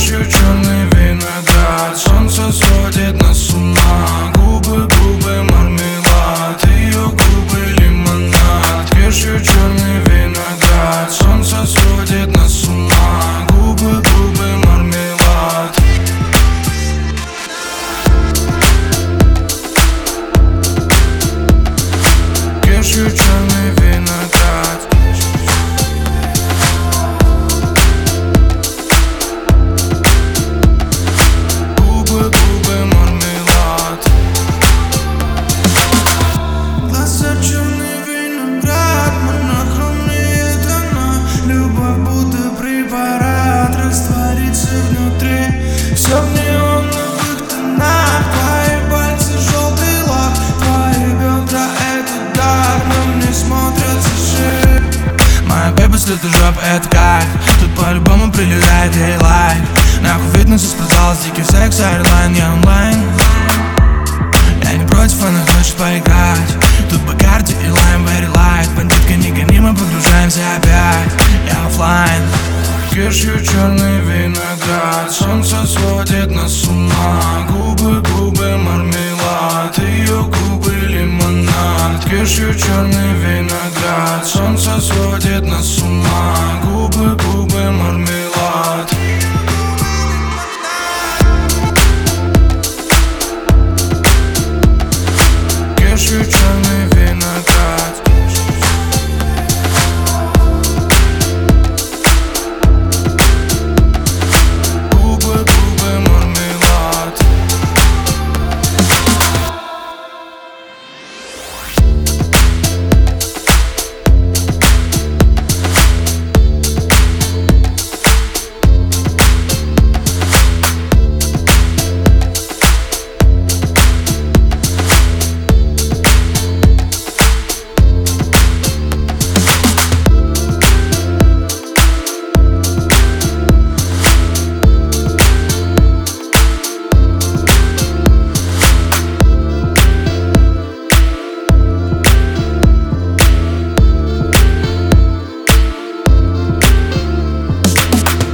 Кешью черный виноград Слит жоп, это кайф Тут по-любому прилетает ей лайк Нахуй фитнес и спортзал, дикий секс, airline, я онлайн. Я не против, она хочет поиграть. Тут Бакарди и лайм, very light. Бандитка не гони, мы погружаемся опять. Я оффлайн Кешью черный виноград. Солнце сводит нас с ума. Губы, губы, мармелад. Ее губы лимонад. Кешью черный виноград. Солнце сводит нас с ума